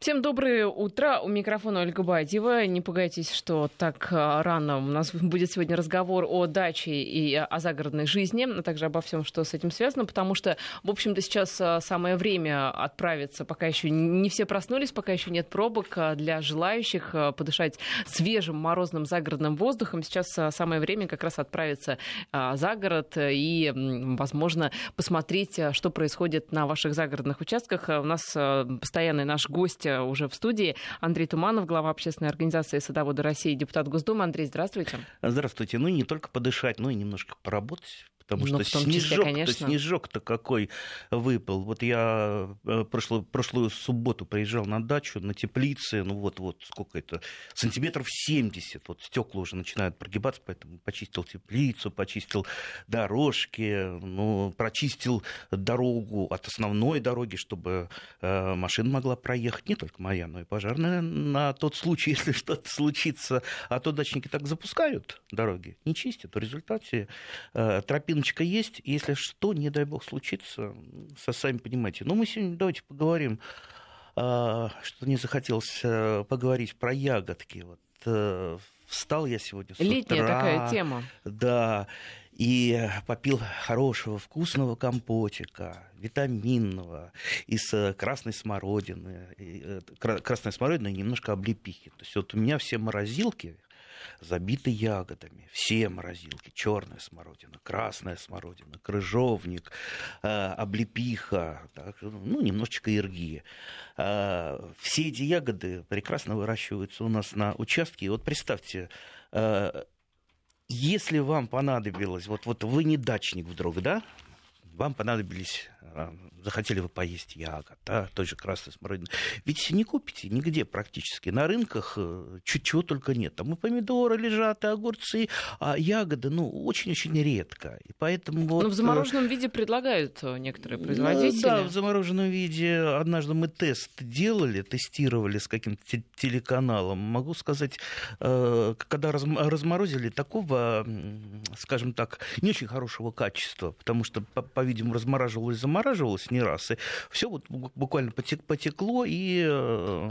Всем доброе утро. У микрофона Ольга Бадьева. Не пугайтесь, что так а, рано у нас будет сегодня разговор о даче и о загородной жизни, а также обо всем, что с этим связано, потому что, в общем-то, сейчас а, самое время отправиться, пока еще не все проснулись, пока еще нет пробок а, для желающих подышать свежим морозным загородным воздухом. Сейчас самое время как раз отправиться за город и, возможно, посмотреть, что происходит на ваших загородных участках. У нас постоянный наш гость уже в студии. Андрей Туманов, глава общественной организации «Садоводы России», депутат Госдумы. Андрей, здравствуйте. Здравствуйте. Ну, не только подышать, но и немножко поработать потому ну, что снежок-то, снежок-то какой выпал. Вот я э, прошлую, прошлую субботу приезжал на дачу, на теплице, ну вот-вот, сколько это, сантиметров 70, вот стекла уже начинают прогибаться, поэтому почистил теплицу, почистил дорожки, ну, прочистил дорогу от основной дороги, чтобы э, машина могла проехать, не только моя, но и пожарная, на тот случай, если что-то случится. А то дачники так запускают дороги, не чистят. В результате э, тропин Рыночка есть, если что, не дай бог случится, сами понимаете. Но мы сегодня давайте поговорим, а, что не захотелось э, поговорить про ягодки. Вот э, встал я сегодня с Летняя утра, такая тема. Да, и попил хорошего вкусного компотика, витаминного, из э, красной смородины, красной смородины и немножко облепихи. То есть вот у меня все морозилки, забиты ягодами. Все морозилки. Черная смородина, красная смородина, крыжовник, э, облепиха, так, ну, немножечко ирги. Э, все эти ягоды прекрасно выращиваются у нас на участке. И вот представьте, э, если вам понадобилось, вот, вот вы не дачник вдруг, да, вам понадобились захотели вы поесть ягод, да, той же красной смородины. Ведь не купите нигде практически. На рынках э, чуть чего только нет. Там и помидоры лежат, и огурцы, а ягоды, ну, очень-очень редко. И поэтому вот... Но в замороженном э, виде предлагают э, некоторые производители. Да, в замороженном виде. Однажды мы тест делали, тестировали с каким-то телеканалом. Могу сказать, когда разморозили такого, скажем так, не очень хорошего качества, потому что, по-видимому, размораживалось замороженное, замораживалось не раз, и все вот буквально потекло, и э,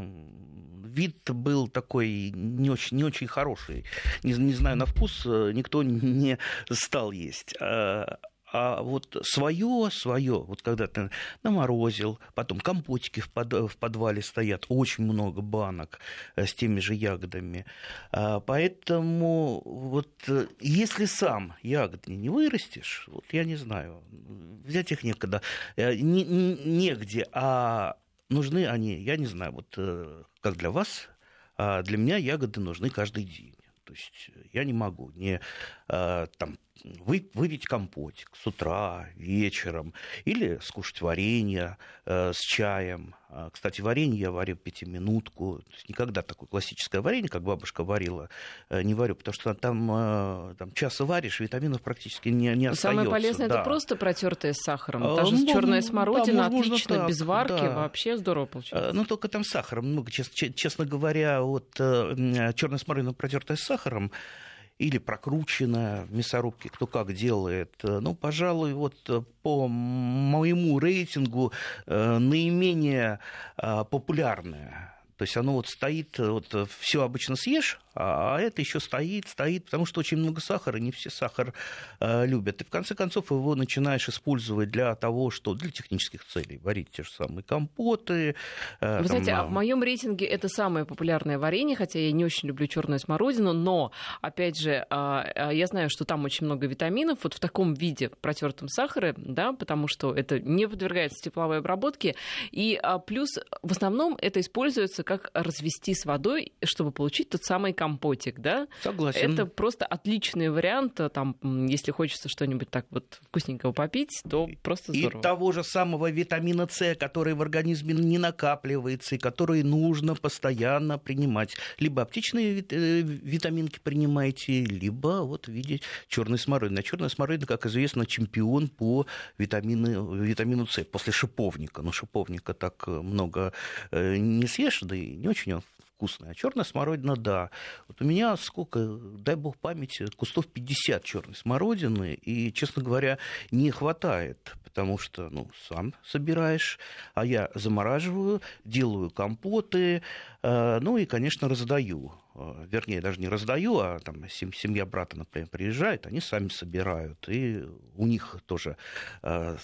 вид был такой не очень, не очень хороший. Не, не знаю, на вкус э, никто не стал есть. А, а вот свое, свое, вот когда ты наморозил, потом компотики в, под, в подвале стоят, очень много банок э, с теми же ягодами. А, поэтому вот э, если сам ягоды не вырастешь, вот я не знаю, взять их некогда, э, не, негде, а нужны они, я не знаю, вот как для вас, а для меня ягоды нужны каждый день. То есть я не могу не там вы, выпить компотик с утра, вечером, или скушать варенье э, с чаем. А, кстати, варенье я варю пятиминутку. То есть никогда такое классическое варенье, как бабушка варила, э, не варю, потому что там, э, там час варишь, витаминов практически не, не остается. Самое полезное да. это просто протертое с сахаром. А, Даже ну, черная смородина да, отлично, так, без варки, да. вообще здорово получается. Ну, только там сахаром много. Честно, честно говоря, вот черная смородина протертая с сахаром, или прокручено в мясорубке, кто как делает. Ну, пожалуй, вот э, по моему рейтингу э, наименее э, популярное то есть оно вот стоит, вот все обычно съешь, а это еще стоит, стоит, потому что очень много сахара, не все сахар э, любят. И в конце концов его начинаешь использовать для того, что для технических целей. Варить те же самые компоты. Э, Вы там, знаете, а в моем рейтинге это самое популярное варенье, хотя я не очень люблю черную смородину, но, опять же, э, я знаю, что там очень много витаминов, вот в таком виде протертом сахаре, да, потому что это не подвергается тепловой обработке, и а, плюс в основном это используется как развести с водой, чтобы получить тот самый компот компотик, да? Согласен. Это просто отличный вариант, э, там, если хочется что-нибудь так вот вкусненького попить, то просто здорово. И того же самого витамина С, который в организме не накапливается и который нужно постоянно принимать. Либо аптечные э, витаминки принимаете, либо вот в виде черной смородины. А черная смородина, как известно, чемпион по витамину, витамину С после шиповника. Но шиповника так много э, не съешь, да и не очень он вкусная. А черная смородина, да. Вот у меня сколько, дай бог памяти, кустов 50 черной смородины, и, честно говоря, не хватает, потому что, ну, сам собираешь, а я замораживаю, делаю компоты, ну и, конечно, раздаю. Э, вернее, даже не раздаю, а там семья брата, например, приезжает, они сами собирают, и у них тоже э,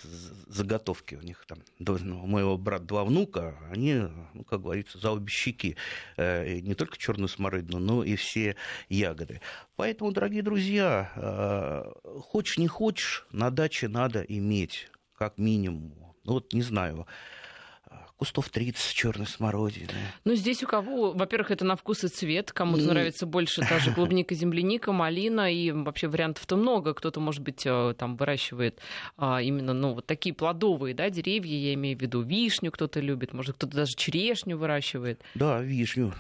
заготовки, у них там, ну, у моего брата два внука, они, ну, как говорится, за обе щеки, э, не только черную смородину, но и все ягоды. Поэтому, дорогие друзья, э, хочешь не хочешь, на даче надо иметь, как минимум, ну вот, не знаю, кустов 30 черной смородины. Ну, здесь у кого, во-первых, это на вкус и цвет. Кому-то и... нравится больше та же клубника, земляника, малина, и вообще вариантов-то много. Кто-то, может быть, э, там выращивает а, именно, ну, вот такие плодовые, да, деревья, я имею в виду вишню кто-то любит, может, кто-то даже черешню выращивает. Да, вишню.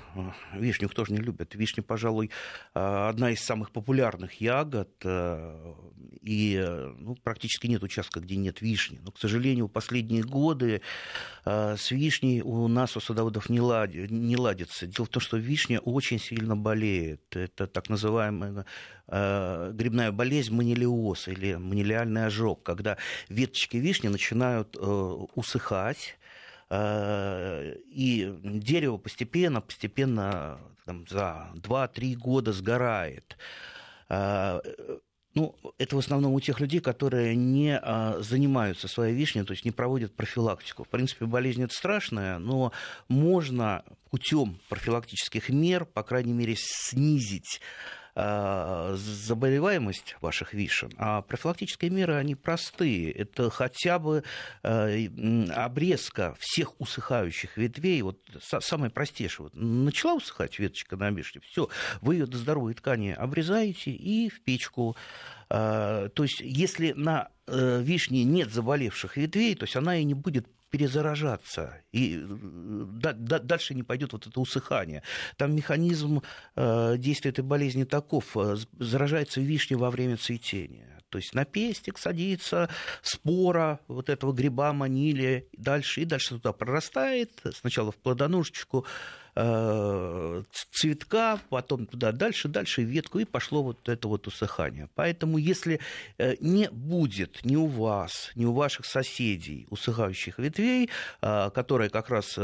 Вишню кто же не любит. Вишня, пожалуй, а, одна из самых популярных ягод, э, и ну, практически нет участка, где нет вишни. Но, к сожалению, последние годы э, с вишней у нас, у садоводов, не, лади, не ладится. Дело в том, что вишня очень сильно болеет. Это так называемая э, грибная болезнь манилиоз или манилиальный ожог, когда веточки вишни начинают э, усыхать, э, и дерево постепенно, постепенно там, за 2-3 года сгорает. Ну, это в основном у тех людей, которые не а, занимаются своей вишней, то есть не проводят профилактику. В принципе, болезнь это страшная, но можно путем профилактических мер, по крайней мере, снизить заболеваемость ваших вишен, а профилактические меры, они простые. Это хотя бы э, обрезка всех усыхающих ветвей, вот самое простейшее. Вот, начала усыхать веточка на вишне, все, вы ее до здоровой ткани обрезаете и в печку. Э, то есть, если на вишне нет заболевших ветвей, то есть она и не будет перезаражаться, и э, дальше не пойдет вот это усыхание. Там механизм э, действия этой болезни таков, э, заражается вишня во время цветения. То есть на пестик садится спора вот этого гриба манили, дальше, и дальше туда прорастает, сначала в плодоножечку, цветка, потом туда дальше, дальше ветку, и пошло вот это вот усыхание. Поэтому если э, не будет ни у вас, ни у ваших соседей усыхающих ветвей, э, которые как раз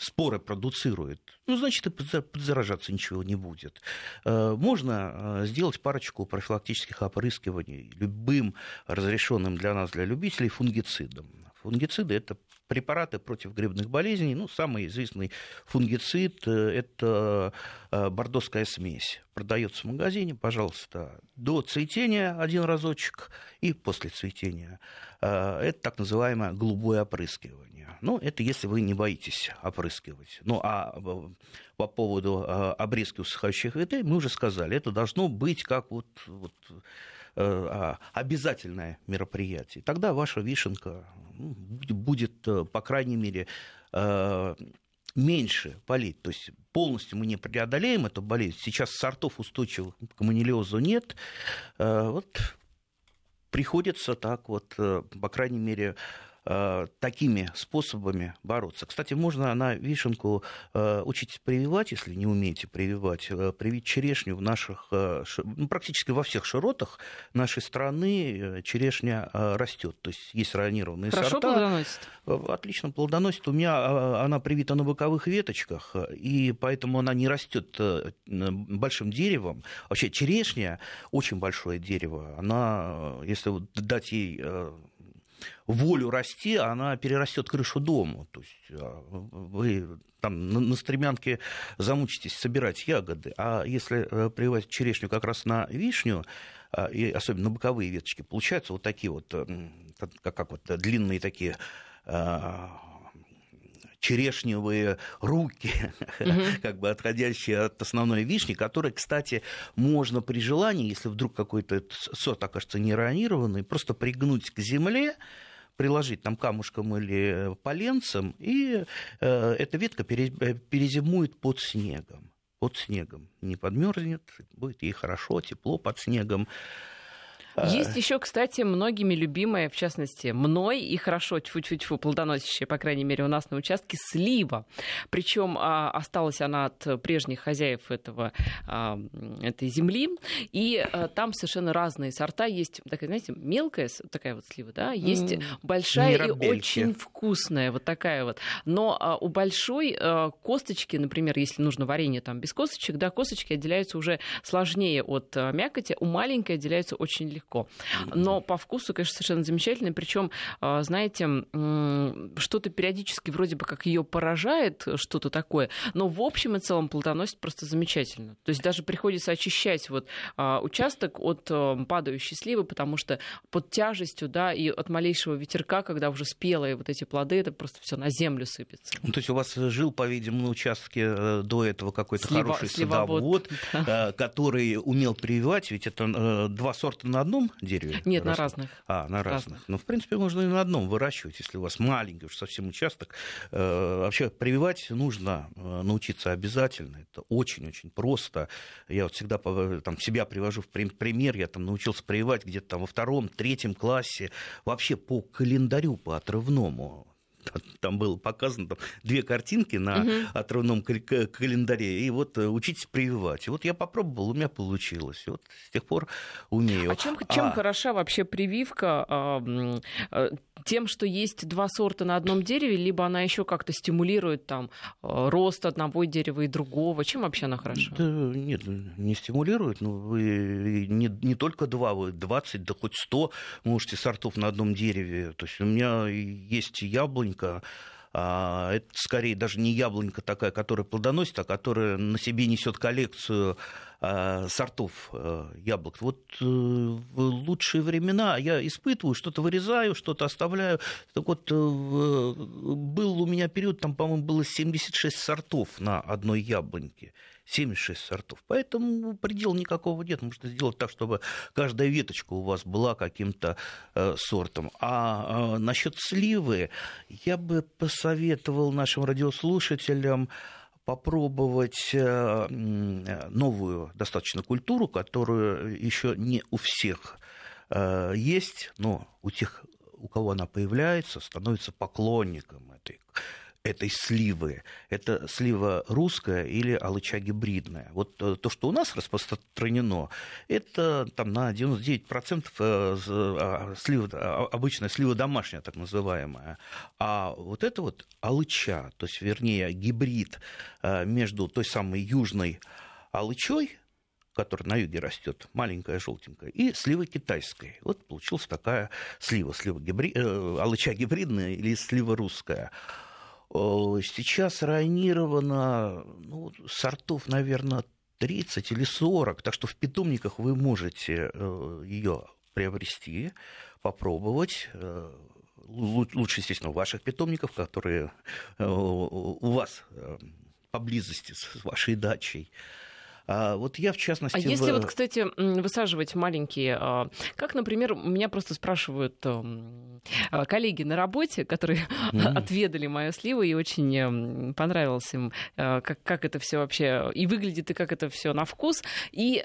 споры продуцируют, ну, значит, и подзаражаться ничего не будет. Можно сделать парочку профилактических опрыскиваний любым разрешенным для нас, для любителей, фунгицидом. Фунгициды – это препараты против грибных болезней. Ну, самый известный фунгицид – это э, бордоская смесь. Продается в магазине, пожалуйста, до цветения один разочек и после цветения. Э, это так называемое голубое опрыскивание. Ну, это если вы не боитесь опрыскивать. Ну, а э, по поводу обрезки усыхающих ветвей мы уже сказали, это должно быть как вот, вот обязательное мероприятие. Тогда ваша вишенка ну, будет, э, по крайней мере, э, меньше болеть. То есть полностью мы не преодолеем эту болезнь. Сейчас сортов устойчивых к манилиозу нет. Э, вот приходится так вот, по крайней мере, Э, такими способами бороться. Кстати, можно на вишенку э, учить прививать, если не умеете прививать, э, привить черешню в наших, ну, практически во всех широтах нашей страны черешня растет. То есть есть ранированные Хорошо сорта. плодоносит? Отлично плодоносит. У меня она привита на боковых веточках, и поэтому она не растет большим деревом. Вообще черешня очень большое дерево. Она, если дать ей волю расти, она перерастет крышу дома. То есть а, вы там на, на стремянке замучитесь собирать ягоды, а если э, прививать черешню как раз на вишню, а, и особенно на боковые веточки, получаются вот такие вот, как, как вот длинные такие а, черешневые руки, угу. как бы отходящие от основной вишни, которые, кстати, можно при желании, если вдруг какой-то сорт окажется неронированный, просто пригнуть к земле, приложить там камушком или поленцем, и э, эта ветка э, перезимует под снегом. Под снегом. Не подмерзнет, будет ей хорошо, тепло под снегом. Есть еще, кстати, многими любимая, в частности, мной и хорошо тьфу-тьфу-тьфу плодоносящая, по крайней мере, у нас на участке слива. Причем а, осталась она от прежних хозяев этого, а, этой земли. И а, там совершенно разные сорта. Есть такая, знаете, мелкая такая вот слива, да, есть mm. большая Мирабельки. и очень вкусная, вот такая вот. Но а, у большой а, косточки, например, если нужно варенье там без косточек, да, косточки отделяются уже сложнее от а, мякоти, у маленькой отделяются очень легко легко. Но по вкусу, конечно, совершенно замечательный. Причем, а, знаете, что-то периодически вроде бы как ее поражает, что-то такое, но в общем и целом плодоносит просто замечательно. То есть даже приходится очищать вот а, участок от а, падающей сливы, потому что под тяжестью, да, и от малейшего ветерка, когда уже спелые вот эти плоды, это просто все на землю сыпется. Ну, то есть у вас жил, по-видимому, на участке э, до этого какой-то Слива, хороший садовод, да. Э, который умел прививать, ведь это э, два сорта на одном дереве? Нет, растут? на разных. А, на разных. разных. Ну, в принципе, можно и на одном выращивать, если у вас маленький уж совсем участок. Э, вообще, прививать нужно э, научиться обязательно. Это очень-очень просто. Я вот всегда там, себя привожу в пример. Я там научился прививать где-то там во втором, третьем классе. Вообще по календарю, по отрывному там было показано там, две картинки на угу. отрывном календаре, и вот э, учитесь прививать. И вот я попробовал, у меня получилось. И вот с тех пор умею. А чем, чем а... хороша вообще прививка? А, тем, что есть два сорта на одном дереве, либо она еще как-то стимулирует там э, рост одного дерева и другого? Чем вообще она хороша? Да, нет, не стимулирует. Но вы не, не только два, вы 20, да хоть 100 можете сортов на одном дереве. То есть у меня есть яблонька, а, это скорее даже не яблонька такая, которая плодоносит, а которая на себе несет коллекцию сортов э, яблок. Вот э, в лучшие времена я испытываю, что-то вырезаю, что-то оставляю. Так вот, э, был у меня период, там, по-моему, было 76 сортов на одной яблоньке. 76 сортов. Поэтому предела никакого нет. Можно сделать так, чтобы каждая веточка у вас была каким-то э, сортом. А э, насчет сливы я бы посоветовал нашим радиослушателям попробовать э, новую достаточно культуру, которую еще не у всех э, есть, но у тех, у кого она появляется, становится поклонником этой этой сливы. Это слива русская или алыча гибридная. Вот э, то, что у нас распространено, это там на 99% э, а, слива, а, обычная слива домашняя, так называемая. А вот это вот алыча, то есть, вернее, гибрид э, между той самой южной алычой, которая на юге растет, маленькая желтенькая, и слива китайской. Вот получилась такая слива, слива гибри... э, алыча гибридная или слива русская. Э, сейчас районировано ну, сортов, наверное, 30 или 40, так что в питомниках вы можете э, ее приобрести, попробовать. Э, лучше, естественно, ваших питомников, которые у вас поблизости с вашей дачей. А вот я, в частности... А в... если вот, кстати, высаживать маленькие... А, как, например, меня просто спрашивают эм, а, коллеги на работе, которые mm-hmm. отведали мою сливу, и очень эм, понравилось им, как, как это все вообще и выглядит, и как это все на вкус, и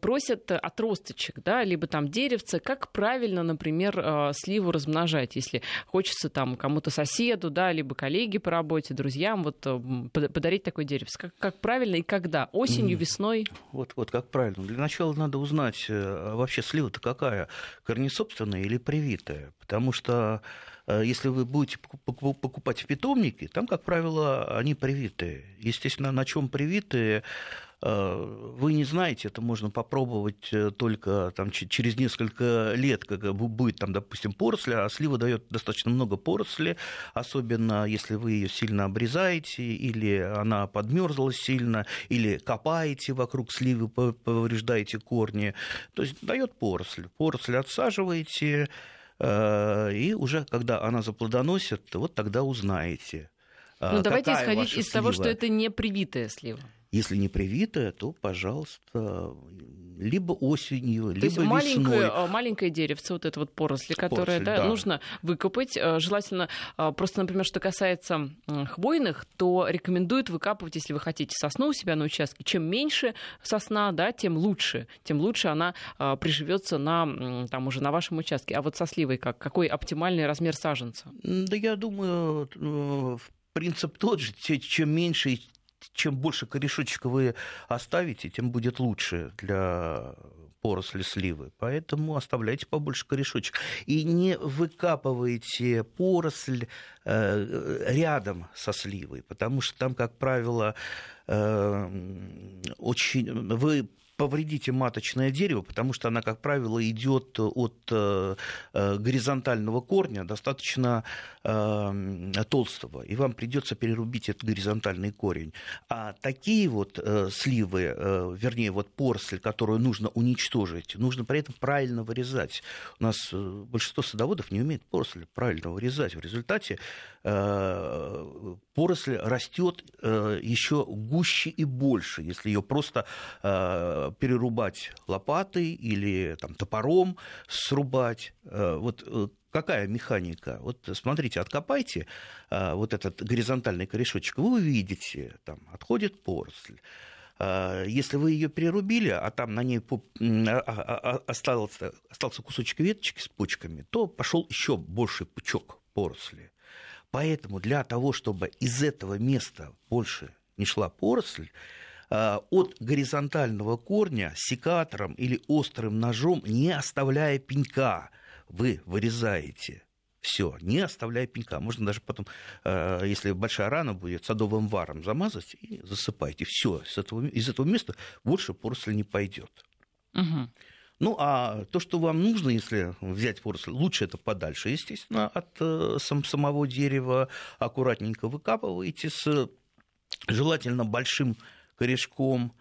просят отросточек, да, либо там деревца, как правильно, например, сливу размножать, если хочется там кому-то соседу, да, либо коллеге по работе, друзьям, вот подарить такой деревце. Как, как правильно и когда? Осень осенью, весной? Вот, вот как правильно. Для начала надо узнать, э, а вообще слива-то какая, корнесобственная или привитая. Потому что э, если вы будете покупать в питомнике, там, как правило, они привитые. Естественно, на чем привитые, вы не знаете, это можно попробовать э, только там, через несколько лет, как будет там, допустим, поросли, а слива дает достаточно много поросли, особенно если вы ее сильно обрезаете, или она подмерзла сильно, или копаете вокруг сливы, повреждаете корни. То есть дает поросль. Поросль отсаживаете, э, и уже когда она заплодоносит, вот тогда узнаете. Ну, давайте исходить из слива. того, что это не привитая слива. Если не привитая, то, пожалуйста, либо осенью, то либо есть маленькое, весной. маленькое деревце, вот это вот поросли, которое Поросль, да, да. нужно выкопать. Э, Желательно, э, просто, например, что касается хвойных, то рекомендуют выкапывать, если вы хотите сосну у себя на участке. Чем меньше сосна, да, тем лучше. Тем лучше она приживется на, там, уже на вашем участке. А вот со сливой как? Какой оптимальный размер саженца? Да я думаю, э, принцип тот же. Чем меньше и чем больше корешочка вы оставите, тем будет лучше для поросли сливы. Поэтому оставляйте побольше корешочек. И не выкапывайте поросль э, рядом со сливой, потому что там, как правило, э, очень... Вы повредите маточное дерево, потому что она, как правило, идет от э, э, горизонтального корня достаточно э, толстого, и вам придется перерубить этот горизонтальный корень. А такие вот сливы, вернее, вот поросль, которую нужно уничтожить, нужно при этом правильно вырезать. У нас большинство садоводов не умеет поросль правильно вырезать. В результате поросль растет еще гуще и больше, если ее просто перерубать лопатой или там, топором срубать. Э, вот э, какая механика? Вот смотрите, откопайте э, вот этот горизонтальный корешочек, вы увидите, там отходит поросль. Если вы ее перерубили, а там на ней а- а- а- остался, остался кусочек веточки с почками, то пошел еще больший пучок поросли. Поэтому для того, чтобы из этого места больше не шла поросль, от горизонтального корня секатором или острым ножом, не оставляя пенька, вы вырезаете все, не оставляя пенька. Можно даже потом, э, если большая рана будет, садовым варом замазать и засыпайте. Все, из этого, из этого места больше поросль не пойдет. Мгм. Ну, а то, что вам нужно, если взять поросль, лучше это подальше, естественно, от э, сам- самого дерева. Аккуратненько выкапываете с желательно большим корешком,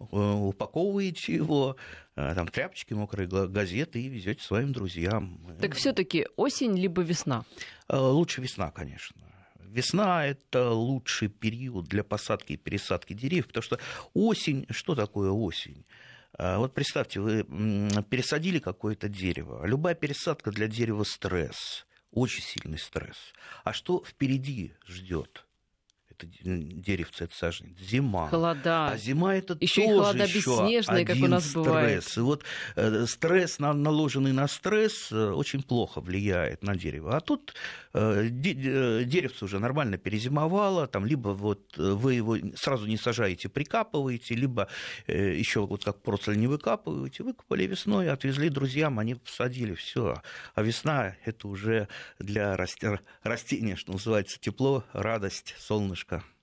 э, упаковываете его, э, там тряпочки, мокрые га- газеты и везете своим друзьям. Так все-таки осень либо весна. Э, Лучше весна, конечно. Весна – это лучший период для посадки и пересадки деревьев, потому что осень, что такое осень? Вот представьте, вы пересадили какое-то дерево. Любая пересадка для дерева стресс, очень сильный стресс. А что впереди ждет? Это деревце, это сажень. Зима. Холода. А зима это Ещё и тоже холода ещё бесснежные, как у один нас стресс. бывает. И вот э, стресс, на- наложенный на стресс, э, очень плохо влияет на дерево. А тут э, де- э, деревце уже нормально перезимовало, там либо вот э, вы его сразу не сажаете, прикапываете, либо еще вот как поросль не выкапываете, выкопали весной, отвезли друзьям, они посадили, все. А весна это уже для расте- растения, что называется, тепло, радость, солнышко. America.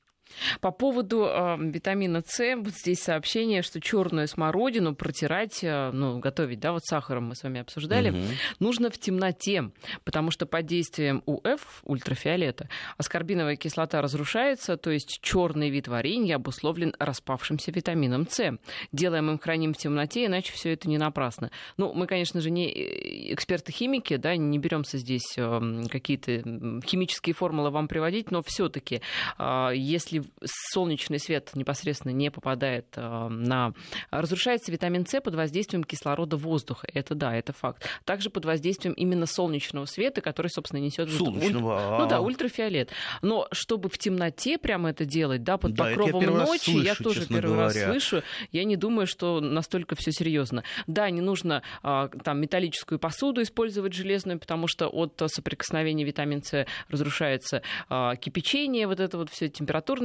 По поводу э, витамина С, вот здесь сообщение, что черную смородину протирать, э, ну, готовить, да, вот сахаром мы с вами обсуждали, Мгм. нужно в темноте, потому что под действием УФ, ультрафиолета, аскорбиновая кислота разрушается, то есть черный вид варенья обусловлен распавшимся витамином С. Делаем им храним в темноте, иначе все это не напрасно. Ну, мы, конечно же, не э, эксперты-химики, да, не беремся здесь э, какие-то химические формулы вам приводить, но все-таки, если солнечный свет непосредственно не попадает э, на... Разрушается витамин С под воздействием кислорода воздуха. Это да, это факт. Также под воздействием именно солнечного света, который, собственно, несет Солнечного, ну да, а. ультрафиолет. Но чтобы в темноте прямо это делать, да, под Да, я покровом раз ночи, я слышу, тоже честно первый раз говоря. слышу. Я не думаю, что настолько все серьезно. Да, не нужно а, там металлическую посуду использовать железную, потому что от соприкосновения витамин С разрушается а, кипячение, вот это вот все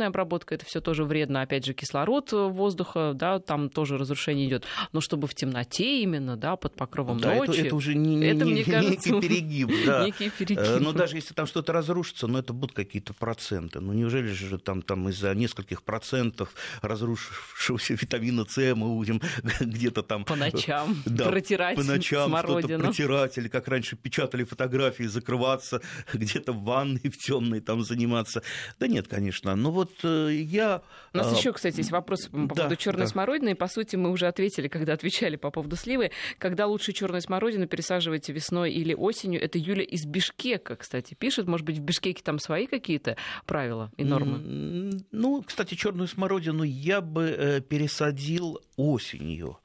температурная обработка, это все тоже вредно. Опять же, кислород э, воздуха, да, там тоже разрушение идет. Но чтобы в темноте именно, да, под покровом Да, это, ночи. это уже не, не- это, не- мне некий кажется, перегиб. Да. некий перегиб. Э, Но даже если там что-то разрушится, ну это будут какие-то проценты. Ну неужели же там, там из-за нескольких процентов разрушившегося витамина С мы будем где-то там... По ночам Да, протирать по ночам что-то смородину. протирать, или как раньше печатали фотографии, закрываться где-то в ванной в темной там заниматься. Да нет, конечно. Но вот я... У нас еще, кстати, есть вопрос по поводу да, черной да. смородины. По сути, мы уже ответили, когда отвечали по поводу сливы. Когда лучше черную смородину пересаживать весной или осенью? Это Юля из Бишкека, кстати, пишет. Может быть, в Бишкеке там свои какие-то правила и нормы? Ну, кстати, черную смородину я бы пересадил осенью.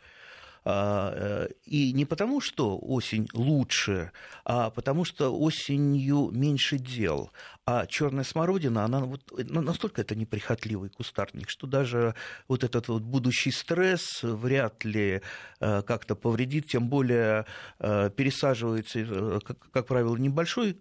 А, э, и не потому, что осень лучше, а потому что осенью меньше дел. А черная смородина, она вот ну, настолько это неприхотливый кустарник, что даже вот этот вот будущий стресс вряд ли э, как-то повредит, тем более э, пересаживается, как, как правило, небольшой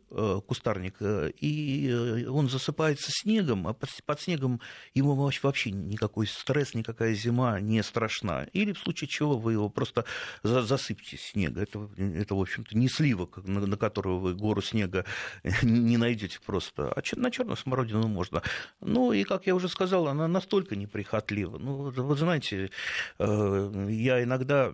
кустарник, и он засыпается снегом, а под, под снегом ему вообще никакой стресс, никакая зима не страшна. Или в случае чего вы его просто засыпьте снега. Это, это в общем-то, не слива, на, на которую вы гору снега не найдете просто. А на черную смородину можно. Ну, и, как я уже сказал, она настолько неприхотлива. Ну, вы знаете, э, я иногда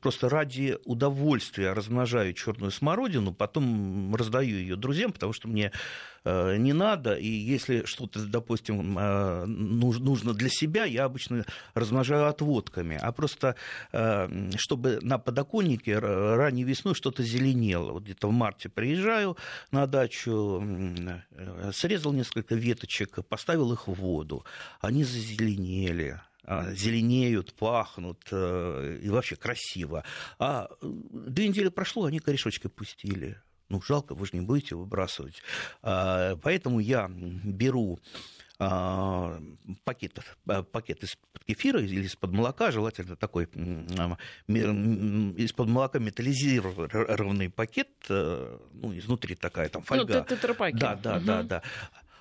просто ради удовольствия размножаю черную смородину, потом раздаю ее друзьям, потому что мне не надо. И если что-то, допустим, э, нужно для себя, я обычно размножаю отводками. А просто, э, чтобы на подоконнике ранней весной что-то зеленело. Вот где-то в марте приезжаю на дачу, срезал несколько веточек, поставил их в воду. Они зазеленели а, зеленеют, пахнут и вообще красиво. А две недели прошло, они корешочки пустили. Ну, жалко, вы же не будете выбрасывать. А, поэтому я беру а, пакет, а, пакет из-под кефира или из-под молока, желательно такой из-под молока металлизированный пакет, э, ну, изнутри такая там фольга. Ну, тетрапаки. Да, да, угу. да, да.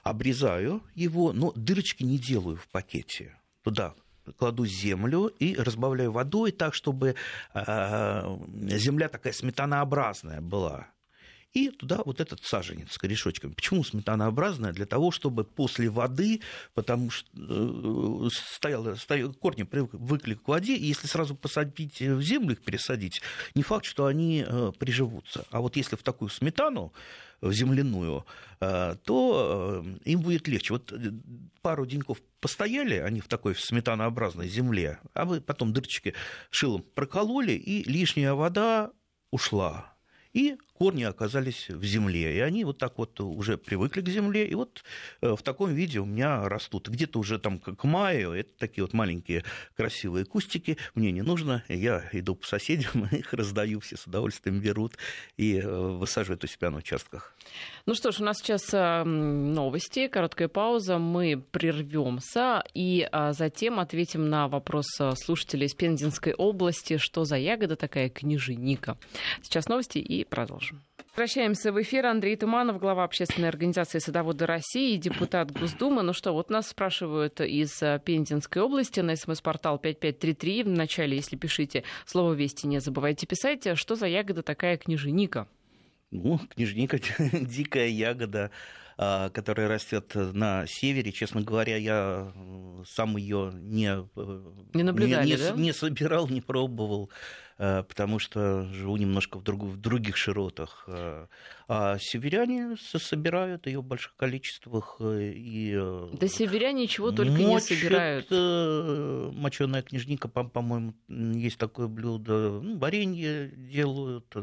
Обрезаю его, но дырочки не делаю в пакете. Туда кладу землю и разбавляю водой так, чтобы земля такая сметанообразная была и туда вот этот саженец с корешочками. Почему сметанообразная? Для того, чтобы после воды, потому что э, стояло, стояло, корни привыкли к воде, и если сразу посадить в землю, их пересадить, не факт, что они э, приживутся. А вот если в такую сметану, в земляную, э, то им будет легче. Вот пару деньков постояли они в такой сметанообразной земле, а вы потом дырочки шилом прокололи, и лишняя вода ушла. И корни оказались в земле. И они вот так вот уже привыкли к земле, и вот э, в таком виде у меня растут. Где-то уже там к маю это такие вот маленькие красивые кустики. Мне не нужно, я иду по соседям, их раздаю, все с удовольствием берут и э, высаживают у себя на участках. Ну что ж, у нас сейчас э, новости, короткая пауза, мы прервемся и а, затем ответим на вопрос слушателей из Пензенской области, что за ягода такая княженика. Сейчас новости и продолжим. Возвращаемся в эфир. Андрей Туманов, глава общественной организации «Садоводы России» и депутат Госдумы. Ну что, вот нас спрашивают из э, Пензенской области на смс-портал 5533. Вначале, если пишите слово «Вести», не забывайте писать. Что за ягода такая княженика? Ну, княжника – дикая ягода, которая растет на севере. Честно говоря, я сам ее не, э, не, наблюдали, не, не, да? не собирал, не пробовал. Э, потому что живу немножко в, друг, в других широтах. Э, а северяне собирают ее в больших количествах. Э, и да северяне чего только мочат, не собирают. Моченая книжника, по-моему, есть такое блюдо. Ну, варенье делают,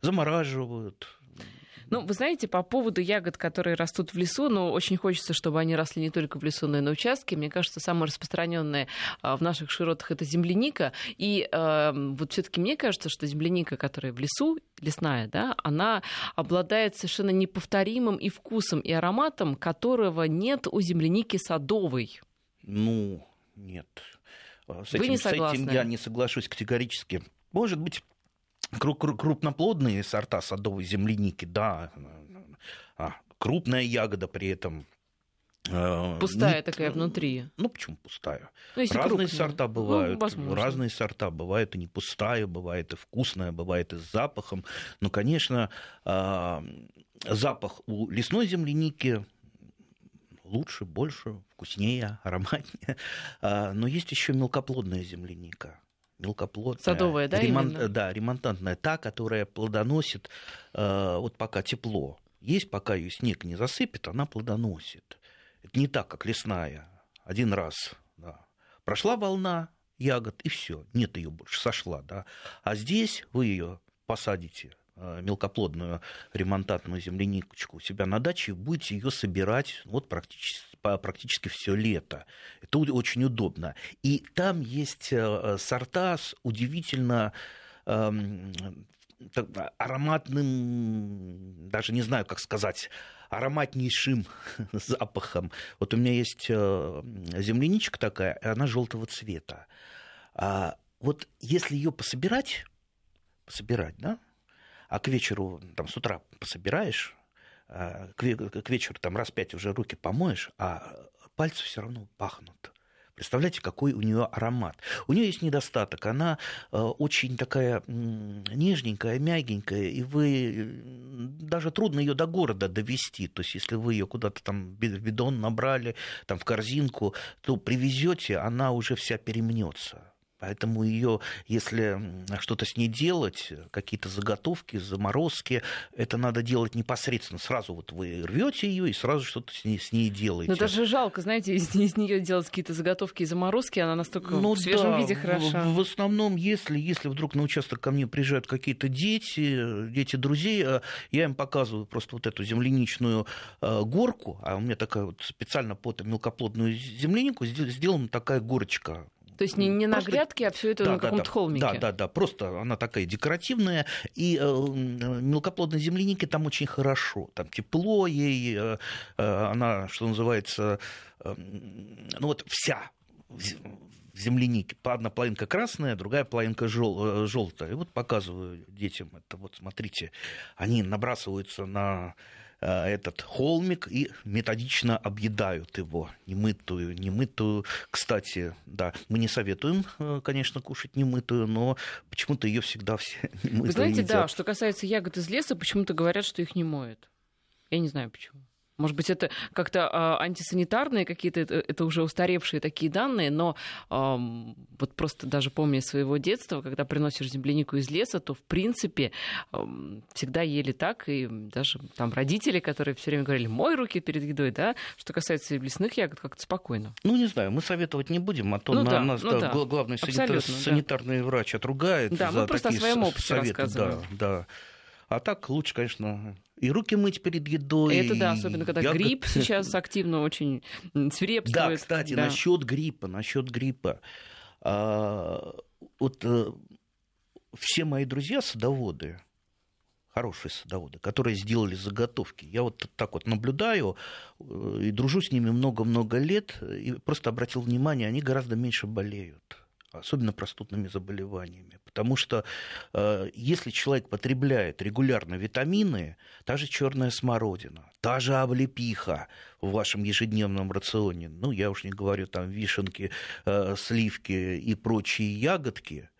замораживают. Ну, вы знаете, по поводу ягод, которые растут в лесу, ну, очень хочется, чтобы они росли не только в лесу, но и на участке. Мне кажется, самое распространенное а, в наших широтах это земляника. И э, вот все-таки мне кажется, что земляника, которая в лесу, лесная, да, она обладает совершенно неповторимым и вкусом, и ароматом, которого нет у земляники садовой. Ну, нет. А, с Вы этим, не согласны? С этим я не соглашусь категорически. Может быть, крупноплодные сорта садовой земляники, да, а, крупная ягода при этом. Э, пустая не, такая внутри. Ну, почему пустая? Ну, разные крупная. сорта ну, бывают. Ну, разные сорта бывают и не пустая, бывает и вкусная, бывает и с запахом. Ну, конечно, а, запах у лесной земляники лучше, больше, вкуснее, ароматнее. А, но есть еще мелкоплодная земляника мелкоплодная. Садовая, да, ремон... именно? Да, ремонтантная, та, которая плодоносит э, вот пока тепло. Есть, пока ее снег не засыпет, она плодоносит. Это не так, как лесная. Один раз, да. Прошла волна ягод, и все, нет ее больше, сошла, да. А здесь вы ее посадите э, мелкоплодную ремонтантную земляникочку у себя на даче, будете ее собирать вот практически, практически все лето. Это очень удобно. И там есть э, сорта с удивительно эм, ароматным, даже не знаю, как сказать, ароматнейшим запахом. Вот у меня есть э, земляничка такая, она желтого цвета. А вот если ее пособирать, пособирать, да, а к вечеру, там, с утра пособираешь, к вечеру там раз пять уже руки помоешь, а пальцы все равно пахнут. Представляете, какой у нее аромат. У нее есть недостаток. Она э, очень такая нежненькая, мягенькая, и вы даже трудно ее до города довести. То есть, если вы ее куда-то там в бидон набрали, там в корзинку, то привезете, она уже вся перемнется. Поэтому ее, если что-то с ней делать, какие-то заготовки, заморозки, это надо делать непосредственно. Сразу вот вы рвете ее и сразу что-то с ней, с ней делаете. Но даже жалко, знаете, из, из нее делать какие-то заготовки и заморозки, она настолько ну, в свежем да, виде хороша. В, в основном, если, если вдруг на участок ко мне приезжают какие-то дети, дети друзей, а я им показываю просто вот эту земляничную а, горку, а у меня такая вот специально под мелкоплодную землянику сделана такая горочка то есть не, не просто... на грядке, а все это да, на каком-то да, холмике. Да, да, да. Просто она такая декоративная. И э, мелкоплодной земляники там очень хорошо. Там тепло ей, э, э, она, что называется, э, ну вот вся земляники. Одна половинка красная, другая половинка жел, э, желтая. И вот показываю детям это. Вот смотрите, они набрасываются на этот холмик и методично объедают его, немытую, немытую. Кстати, да, мы не советуем, э, конечно, кушать немытую, но почему-то ее всегда все немытую Вы знаете, едят. да, что касается ягод из леса, почему-то говорят, что их не моют. Я не знаю почему. Может быть, это как-то э, антисанитарные какие-то, это, это уже устаревшие такие данные, но э, вот просто даже помня своего детства, когда приносишь землянику из леса, то в принципе э, всегда ели так, и даже там родители, которые все время говорили, мой руки перед едой, да, что касается лесных ягод, как-то спокойно. Ну, не знаю, мы советовать не будем, а то ну, на да, нас ну, да, главный санитар, санитарный да. врач отругает. Да, за мы просто такие о своем опыте советы. рассказываем. Да, да. А так лучше, конечно, и руки мыть перед едой. Это да, особенно когда ягод... грипп сейчас активно очень свирепствует. Да, кстати, да. насчет гриппа, насчет гриппа. А, вот а, все мои друзья садоводы, хорошие садоводы, которые сделали заготовки. Я вот так вот наблюдаю э, и дружу с ними много-много лет, и просто обратил внимание, они гораздо меньше болеют особенно простудными заболеваниями. Потому что э, если человек потребляет регулярно витамины, та же черная смородина, та же облепиха в вашем ежедневном рационе, ну, я уж не говорю там вишенки, э, сливки и прочие ягодки,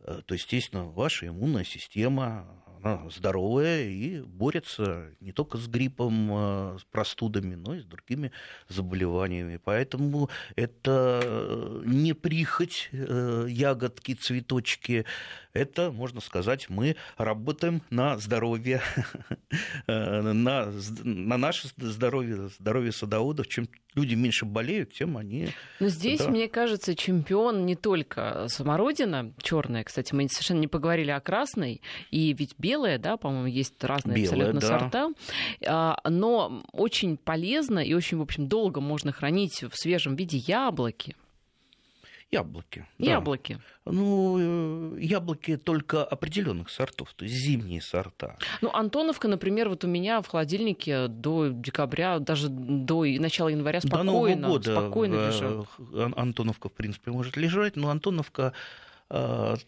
э, то, естественно, ваша иммунная система она здоровая и борется не только с гриппом, а, с простудами, но и с другими заболеваниями. Поэтому это э, не прихоть, э, ягодки, цветочки. Это, можно сказать, мы работаем на здоровье, э, на, на наше здоровье, здоровье садоводов. Чем люди меньше болеют, тем они... Но здесь, да. мне кажется, чемпион не только смородина черная, кстати, мы совершенно не поговорили о красной, и ведь белая, да, по-моему, есть разные белая, абсолютно да. сорта, а, но очень полезно и очень, в общем, долго можно хранить в свежем виде яблоки. Яблоки. Яблоки. Да. Ну, э, яблоки только определенных сортов, то есть зимние сорта. Ну, Антоновка, например, вот у меня в холодильнике до декабря, даже до начала января спокойно, до Нового года спокойно лежит. Антоновка, в принципе, может лежать, но Антоновка Э,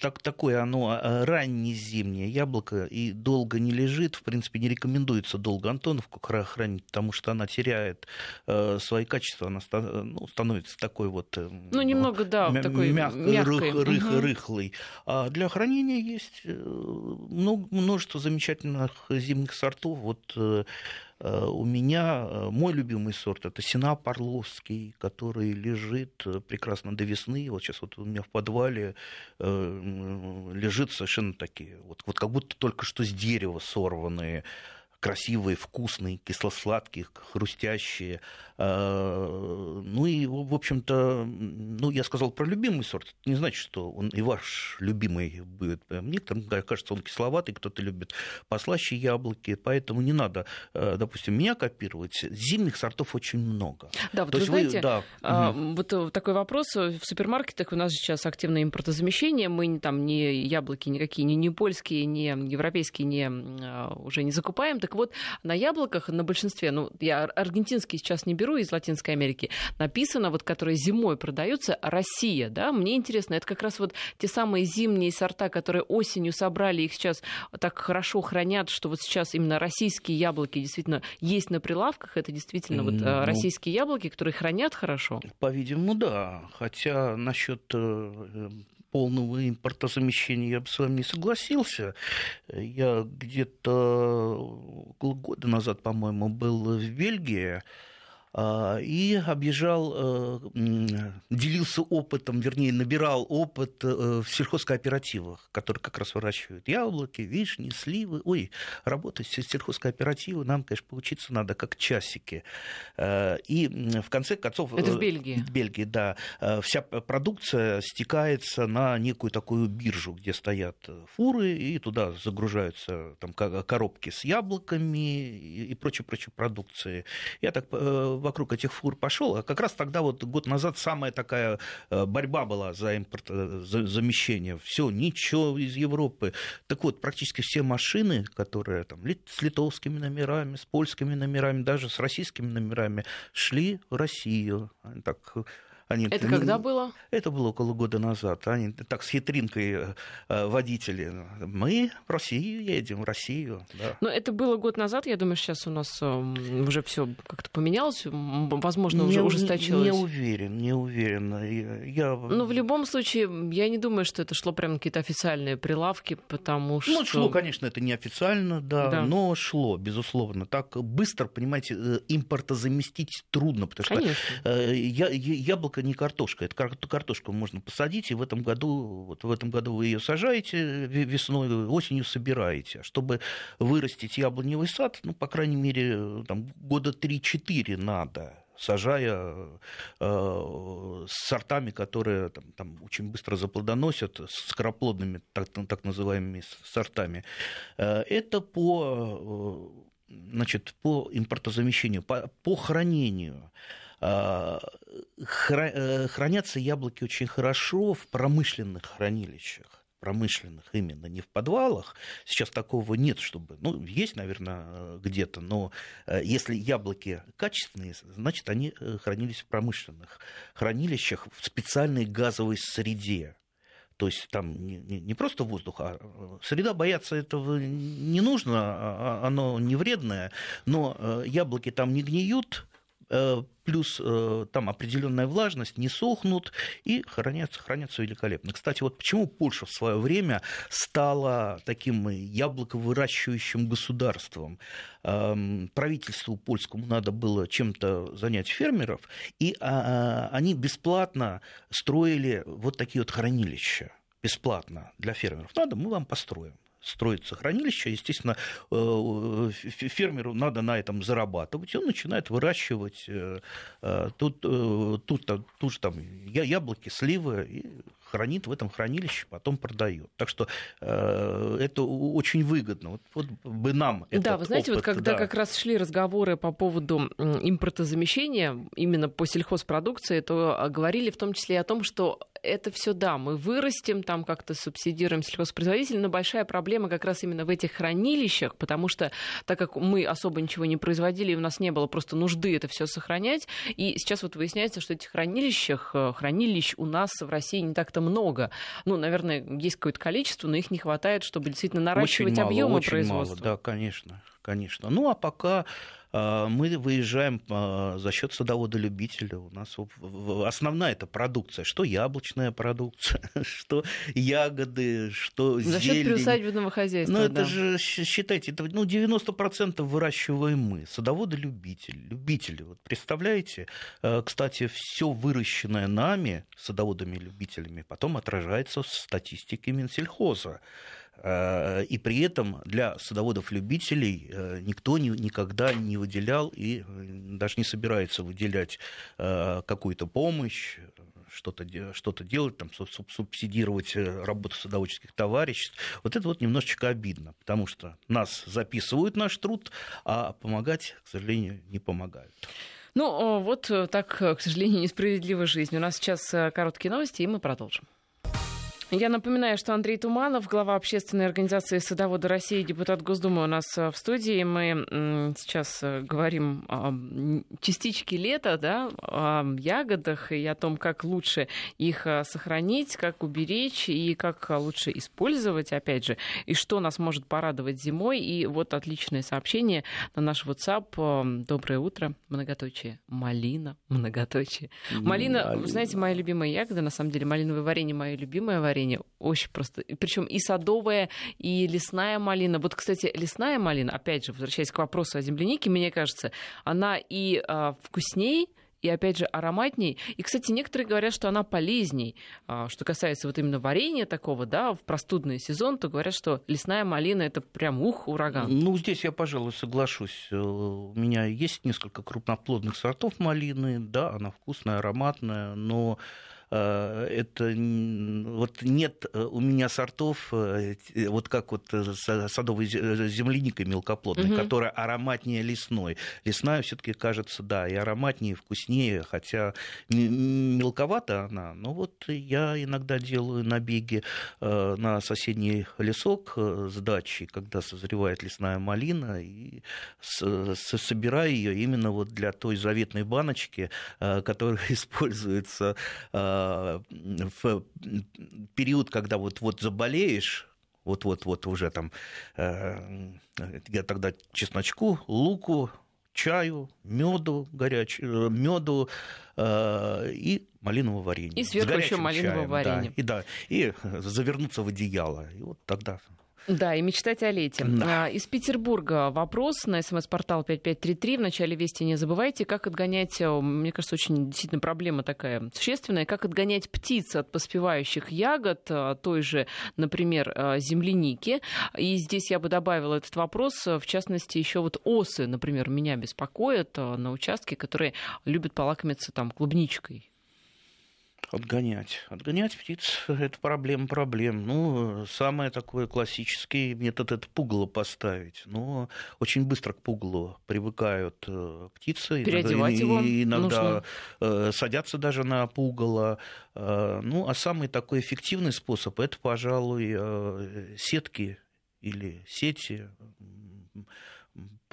так, такое оно э, раннезимнее яблоко и долго не лежит. В принципе, не рекомендуется долго Антоновку хранить, потому что она теряет э, свои качества, она ну, становится такой вот... Ну, немного, да, мя- такой мягкой, рых, рых, угу. рыхлый. А для хранения есть множество замечательных зимних сортов. Вот Э, у меня э, мой любимый сорт это Сена Парловский, который лежит э, прекрасно до весны. Вот сейчас вот у меня в подвале лежит совершенно такие, вот, вот как будто только что с дерева сорванные красивые, вкусные, кисло-сладкие, хрустящие. А, ну и, в общем-то, ну, я сказал про любимый сорт. Это не значит, что он и ваш любимый будет. Некоторым кажется, он кисловатый, кто-то любит послаще яблоки, поэтому не надо, э, допустим, меня копировать. Зимних сортов очень много. Да, вот То вы знаете, вы, да, а, угу. вот такой вопрос. В супермаркетах у нас сейчас активное импортозамещение. Мы там не яблоки никакие, ни, ни польские, ни европейские не, а, уже не закупаем. Так вот, на яблоках, на большинстве, ну, я аргентинские сейчас не беру из Латинской Америки, написано, вот, которые зимой продаются, Россия, да, мне интересно, это как раз вот те самые зимние сорта, которые осенью собрали, их сейчас так хорошо хранят, что вот сейчас именно российские яблоки действительно есть на прилавках, это действительно вот э, ну, российские яблоки, которые хранят хорошо? По-видимому, да, хотя насчет э, полного импортозамещения я бы с вами не согласился. Я где-то около года назад, по-моему, был в Бельгии, и объезжал, э, делился опытом, вернее, набирал опыт э, в сельхозкооперативах, которые как раз выращивают яблоки, вишни, сливы. Ой, работать с сельхозкооперативы нам, конечно, поучиться надо как часики. Э, и в конце концов... Это в Бельгии? В Бельгии, да. Вся продукция стекается на некую такую биржу, где стоят фуры, и туда загружаются там, коробки с яблоками и прочей-прочей продукции. Я так вокруг этих фур пошел, а как раз тогда вот год назад самая такая э, борьба была за импорт, э, за замещение. Все, ничего из Европы. Так вот, практически все машины, которые там с литовскими номерами, с польскими номерами, даже с российскими номерами, шли в Россию. Так они, это когда было? Это было около года назад. Они так с хитринкой э, э, водители. Мы в Россию едем, в Россию. Да. Но это было год назад. Я думаю, сейчас у нас эм, уже все как-то поменялось. Возможно, не, уже ужесточилось. Не, не уверен, не уверен. Я... Но в любом случае, я не думаю, что это шло прям какие-то официальные прилавки, потому что... Ну, шло, конечно, это не официально, да, да. но шло, безусловно. Так быстро, понимаете, э, импорта заместить трудно, потому конечно. что я, яблоко яблоко не картошка. Это картошку можно посадить, и в этом году, вот в этом году вы ее сажаете весной, осенью собираете. А чтобы вырастить яблоневый сад, ну, по крайней мере, там, года 3-4 надо сажая э, с сортами, которые там, там очень быстро заплодоносят, с скороплодными так, так называемыми сортами. Э, это по, э, значит, по импортозамещению, по, по хранению. Хранятся яблоки очень хорошо в промышленных хранилищах промышленных именно, не в подвалах. Сейчас такого нет, чтобы... Ну, есть, наверное, где-то, но э, если яблоки качественные, значит, они э, хранились в промышленных хранилищах в специальной газовой среде. То есть там не, не, не просто воздух, а среда бояться этого не нужно, а, а оно не вредное, но яблоки там не гниют, Э, плюс э, там определенная влажность, не сохнут и хранятся, хранятся великолепно. Кстати, вот почему Польша в свое время стала таким яблоковыращивающим государством. Эм, правительству польскому надо было чем-то занять фермеров, и а, а, они бесплатно строили вот такие вот хранилища бесплатно для фермеров. Надо, мы вам построим строится хранилище, естественно, э, фермеру надо на этом зарабатывать, и он начинает выращивать э, э, тут, тут, тут же там яблоки, сливы, и хранит в этом хранилище, потом продает. Так что э, это очень выгодно. Вот, вот бы нам это Да, вы знаете, опыт, вот когда да. как раз шли разговоры по поводу импортозамещения именно по сельхозпродукции, то говорили в том числе и о том, что это все да, мы вырастем, там как-то субсидируем сельхозпроизводителей, но большая проблема как раз именно в этих хранилищах, потому что так как мы особо ничего не производили, и у нас не было просто нужды это все сохранять, и сейчас вот выясняется, что этих хранилищах, э, хранилищ у нас в России не так-то много. Ну, наверное, есть какое-то количество, но их не хватает, чтобы действительно наращивать очень объемы очень производства. Мало, да, конечно, конечно. Ну, а пока а, мы выезжаем а, за счет садовода-любителя. У нас основная это продукция. Что яблочная продукция, что ягоды, что За счет приусадебного хозяйства, Ну, это да. же, считайте, это, ну, 90% выращиваем мы. Садоводы-любители. Любители. Вот представляете? А, кстати, все выращенное нами, садоводами-любителями, потом отражается в статистике Минсельхоза. И при этом для садоводов-любителей никто никогда не выделял и даже не собирается выделять какую-то помощь, что-то что делать, там, субсидировать э, работу садоводческих товариществ. Вот это вот немножечко обидно, потому что нас записывают наш труд, а помогать, к сожалению, не помогают. Ну, вот э, так, к сожалению, несправедлива жизнь. У нас сейчас э, короткие новости, и мы продолжим. Я напоминаю, что Андрей Туманов, глава общественной организации «Садоводы России», депутат Госдумы у нас э, в студии. Мы сейчас э, говорим о частичке лета, да, о ягодах и о том, как лучше их э, сохранить, как уберечь и как лучше использовать, опять же, и что нас может порадовать зимой. И вот отличное сообщение на наш WhatsApp. Доброе утро, многоточие. Малина, многоточие. Малина, Малина. знаете, моя любимая ягода, на самом деле, малиновое варенье мое любимое варенье варенье. Очень просто. Причем и садовая, и лесная малина. Вот, кстати, лесная малина, опять же, возвращаясь к вопросу о землянике, мне кажется, она и а, вкусней, и, опять же, ароматней. И, кстати, некоторые говорят, что она полезней. А, что касается вот именно варенья такого, да, в простудный сезон, то говорят, что лесная малина — это прям ух, ураган. Ну, здесь я, пожалуй, соглашусь. Э, у меня есть несколько крупноплодных сортов малины, да, она вкусная, ароматная, но это вот нет э, у меня сортов, э, вот как вот садовой земляника мелкоплодной, угу. которая ароматнее лесной. Лесная все-таки кажется, да, и ароматнее, и вкуснее, хотя мелковата она. Но вот я иногда делаю набеги на соседний лесок с дачей, когда созревает лесная малина, и собираю ее именно вот для той заветной баночки, которая используется в период, когда вот, вот заболеешь, вот-вот-вот уже там, э, я тогда чесночку, луку, чаю, меду горячему, меду э, и малинового варенья. И сверху еще малинового варенья. Да, и, да, и завернуться в одеяло. И вот тогда да, и мечтать о лете. Да. А, из Петербурга вопрос на смс-портал 5533. В начале вести не забывайте, как отгонять, э, мне кажется, очень действительно проблема такая существенная, как отгонять птиц от поспевающих ягод, э, той же, например, э, земляники. И здесь я бы добавила этот вопрос, в частности, еще вот осы, например, меня беспокоят на участке, которые любят полакомиться там клубничкой. Отгонять. Отгонять птиц – это проблема проблем. Ну, самый такой классический метод – это пугало поставить. Но очень быстро к пугалу привыкают э, птицы. Переодевать иногда, его Иногда нужно. Э, садятся даже на пугало. Э, ну, а самый такой эффективный способ – это, пожалуй, сетки или сети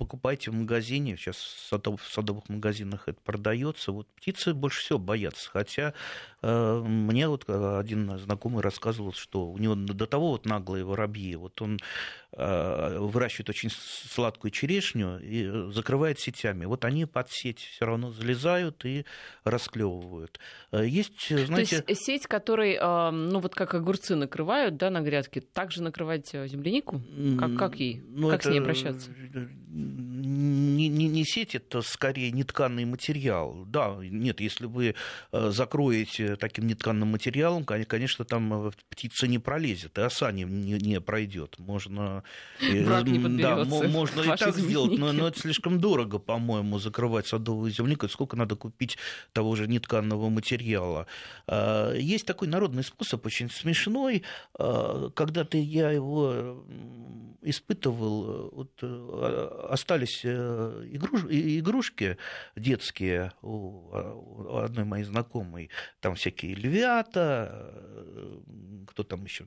покупайте в магазине, сейчас в садовых магазинах это продается. Вот птицы больше всего боятся. Хотя мне вот один знакомый рассказывал, что у него до того вот наглые воробьи. Вот он э, выращивает очень сладкую черешню и закрывает сетями. Вот они под сеть все равно залезают и расклевывают. Э, есть, знаете... То есть сеть, которой, э, ну вот как огурцы накрывают, да, на грядке, также накрывать э, землянику? Как, как ей? Ну, как это... с ней обращаться? не, не, не сеть, это скорее нетканный материал. Да, нет, если вы э, закроете таким нетканным материалом, конечно, там э, птица не пролезет, и оса не, не, не пройдет. Можно, э, не да, можно и так сделать, но, но это слишком дорого, по-моему, закрывать садовую землянику. Сколько надо купить того же нетканного материала? А, есть такой народный способ, очень смешной. А, когда-то я его испытывал, вот, остались э, игруш... игрушки детские у одной моей знакомой. Там всякие львята, э, кто там еще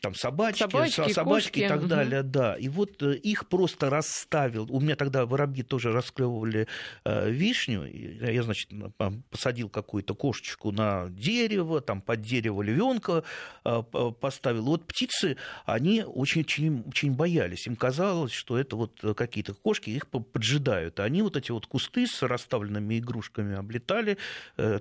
там собачки, собачки, собачки и так угу. далее, да. И вот э, их просто расставил. У меня тогда воробьи тоже расклевывали э, вишню. Я, значит, посадил какую-то кошечку на дерево, там под дерево львенка поставил. Вот птицы, они очень, очень, боялись. Им казалось, что это вот какие-то кошки, их поджидают. Они вот эти вот кусты с расставленными игрушками облетали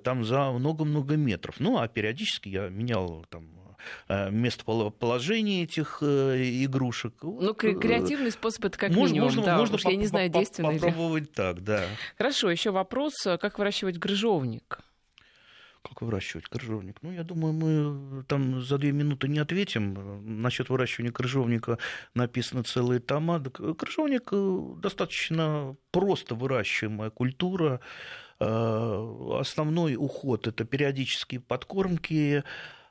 там за много-много метров. Ну, а периодически я менял там Э, местоположение этих э, игрушек. Ну, креативный способ это как можно, минимум, можно, да, можно я не знаю, действенный попробовать так, да. Хорошо, еще вопрос, как выращивать грыжовник? Как выращивать крыжовник? Ну, я думаю, мы там за две минуты не ответим. Насчет выращивания крыжовника написано целые тома. Крыжовник э, достаточно просто выращиваемая культура. Э, основной уход – это периодические подкормки,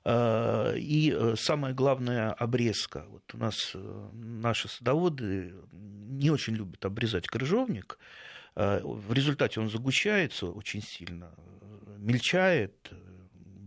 э, и самое главное – обрезка. Вот у нас наши садоводы не очень любят обрезать крыжовник. В результате он загущается очень сильно, мельчает,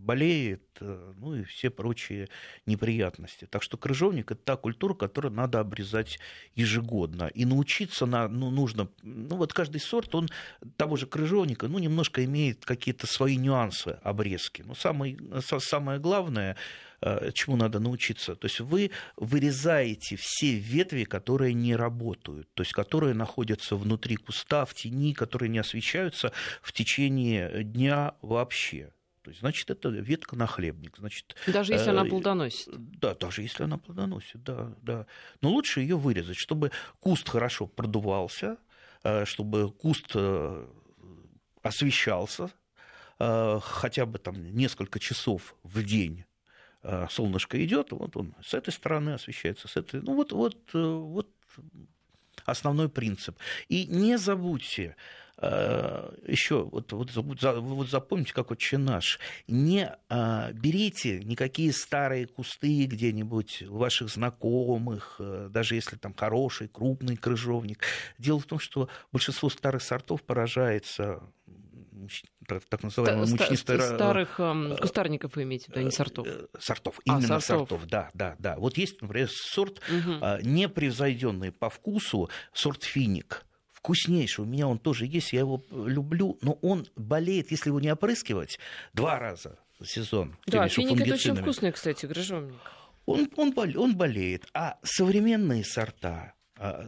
болеет, ну и все прочие неприятности. Так что крыжовник – это та культура, которую надо обрезать ежегодно. И научиться на, ну, нужно, ну вот каждый сорт, он того же крыжовника, ну немножко имеет какие-то свои нюансы обрезки. Но самое, самое главное, э, чему надо научиться. То есть вы вырезаете все ветви, которые не работают, то есть которые находятся внутри куста, в тени, которые не освещаются в течение дня вообще. То есть, значит, это ветка на хлебник. Значит, даже если э, она плодоносит. Да, даже если она плодоносит, да, да. Но лучше ее вырезать, чтобы куст хорошо продувался, э, чтобы куст э, освещался э, хотя бы там несколько часов в день солнышко идет, вот он с этой стороны освещается, с этой. Ну вот, вот, вот основной принцип. И не забудьте, еще вот, вот, вот запомните, как отче наш, не а, берите никакие старые кусты где-нибудь у ваших знакомых, э, даже если там хороший, крупный крыжовник. Дело в том, что большинство старых сортов поражается так называемые мучнистые... Старых э, кустарников вы имеете, да, не сортов? Сортов, а, именно сортов. сортов, да, да, да. Вот есть, например, сорт угу. непревзойденный по вкусу, сорт финик вкуснейший. У меня он тоже есть, я его люблю, но он болеет, если его не опрыскивать, два раза в сезон. Да, финик это очень вкусный, кстати, грыжовник. Он, он, он болеет. А современные сорта,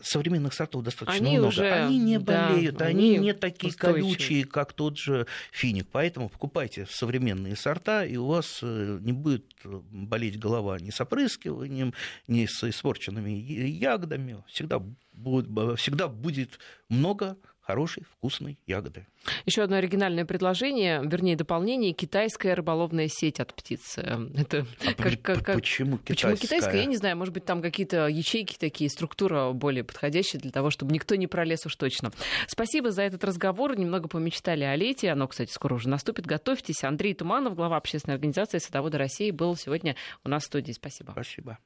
современных сортов достаточно они много. Уже, они не болеют, да, они, они не такие устойчивые. колючие, как тот же финик. Поэтому покупайте современные сорта, и у вас э, не будет болеть голова ни с опрыскиванием, ни с испорченными ягодами. Всегда будет, всегда будет много хорошей, вкусной ягоды. Еще одно оригинальное предложение, вернее, дополнение китайская рыболовная сеть от птиц. Эм, это а как, как, как... Почему китайская? Почему китайская? Я не знаю, может быть, там какие-то ячейки такие, структура более подходящая для того, чтобы никто не пролез уж точно. Спасибо за этот разговор. Немного помечтали о лете. Оно, кстати, скоро уже наступит. Готовьтесь. Андрей Туманов, глава общественной организации «Садоводы России», был сегодня у нас в студии. Спасибо. Спасибо.